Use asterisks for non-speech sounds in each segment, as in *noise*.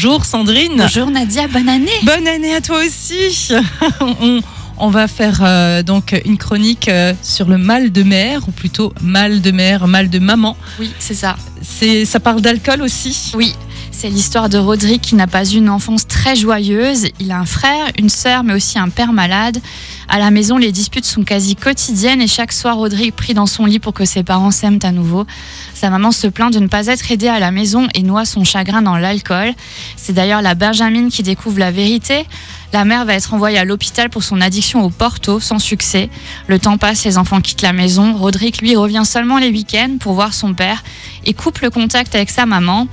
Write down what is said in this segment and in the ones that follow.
Bonjour Sandrine. Bonjour Nadia, bonne année. Bonne année à toi aussi. *laughs* on, on va faire euh, donc une chronique euh, sur le mal de mère, ou plutôt mal de mère, mal de maman. Oui, c'est ça. C'est, ça parle d'alcool aussi? Oui, c'est l'histoire de Rodrigue qui n'a pas eu une enfance très joyeuse. Il a un frère, une sœur, mais aussi un père malade. À la maison, les disputes sont quasi quotidiennes et chaque soir, Rodrigue prie dans son lit pour que ses parents s'aiment à nouveau. Sa maman se plaint de ne pas être aidée à la maison et noie son chagrin dans l'alcool. C'est d'ailleurs la Benjamine qui découvre la vérité. La mère va être envoyée à l'hôpital pour son addiction au porto, sans succès. Le temps passe, les enfants quittent la maison. Rodrigue, lui, revient seulement les week-ends pour voir son père et coupe le contact avec sa maman.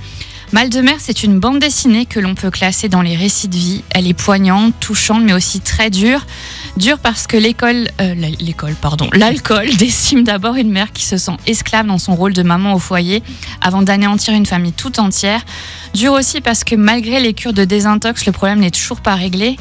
Mal de mer, c'est une bande dessinée que l'on peut classer dans les récits de vie. Elle est poignante, touchante, mais aussi très dure. Dure parce que l'école, euh, l'école, pardon, l'alcool *laughs* décime d'abord une mère qui se sent esclave dans son rôle de maman au foyer, avant d'anéantir une famille tout entière. Dure aussi parce que malgré les cures de désintox, le problème n'est toujours pas réglé.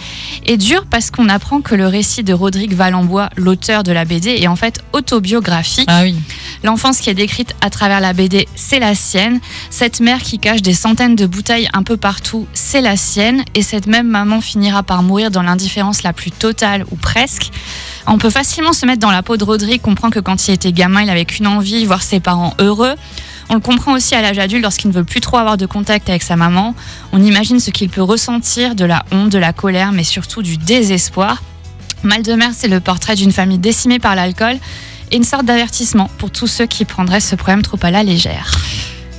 Et dur parce qu'on apprend que le récit de Rodrigue Valenbois, l'auteur de la BD, est en fait autobiographique. Ah oui. L'enfance qui est décrite à travers la BD, c'est la sienne. Cette mère qui cache des centaines de bouteilles un peu partout, c'est la sienne. Et cette même maman finira par mourir dans l'indifférence la plus totale ou presque. On peut facilement se mettre dans la peau de Rodrigue, comprend que quand il était gamin, il avait qu'une envie, voir ses parents heureux. On le comprend aussi à l'âge adulte lorsqu'il ne veut plus trop avoir de contact avec sa maman. On imagine ce qu'il peut ressentir, de la honte, de la colère, mais surtout du désespoir. Mal de mer, c'est le portrait d'une famille décimée par l'alcool et une sorte d'avertissement pour tous ceux qui prendraient ce problème trop à la légère.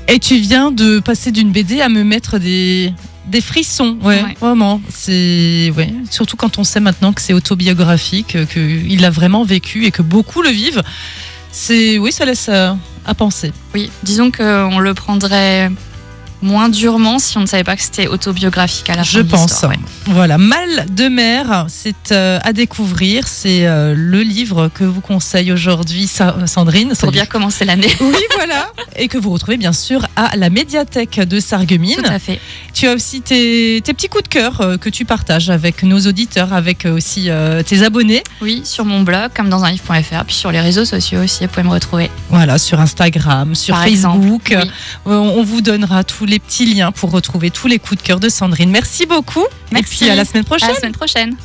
Et tu viens de passer d'une BD à me mettre des, des frissons, ouais, Ouais. vraiment. C'est ouais, surtout quand on sait maintenant que c'est autobiographique, qu'il l'a vraiment vécu et que beaucoup le vivent. C'est oui, ça laisse euh, à penser. Oui, disons qu'on le prendrait moins durement si on ne savait pas que c'était autobiographique à la fin Je de pense. ouais. Voilà, Mal de mer, c'est euh, à découvrir. C'est euh, le livre que vous conseille aujourd'hui Sa- Sandrine. Pour bien commencer l'année. *laughs* Oui, voilà. Et que vous retrouvez bien sûr à la médiathèque de Sarreguemines. Tout à fait. Tu as aussi tes, tes petits coups de cœur euh, que tu partages avec nos auditeurs, avec aussi tes abonnés. Oui, sur mon blog, comme dans un livre.fr, puis sur les réseaux sociaux aussi, vous pouvez me retrouver. Voilà, sur Instagram, sur Par Facebook. exemple, oui. On vous donnera tous les petits liens pour retrouver tous les coups de cœur de Sandrine. Merci beaucoup. Merci. Et puis à la semaine prochaine. À la semaine prochaine.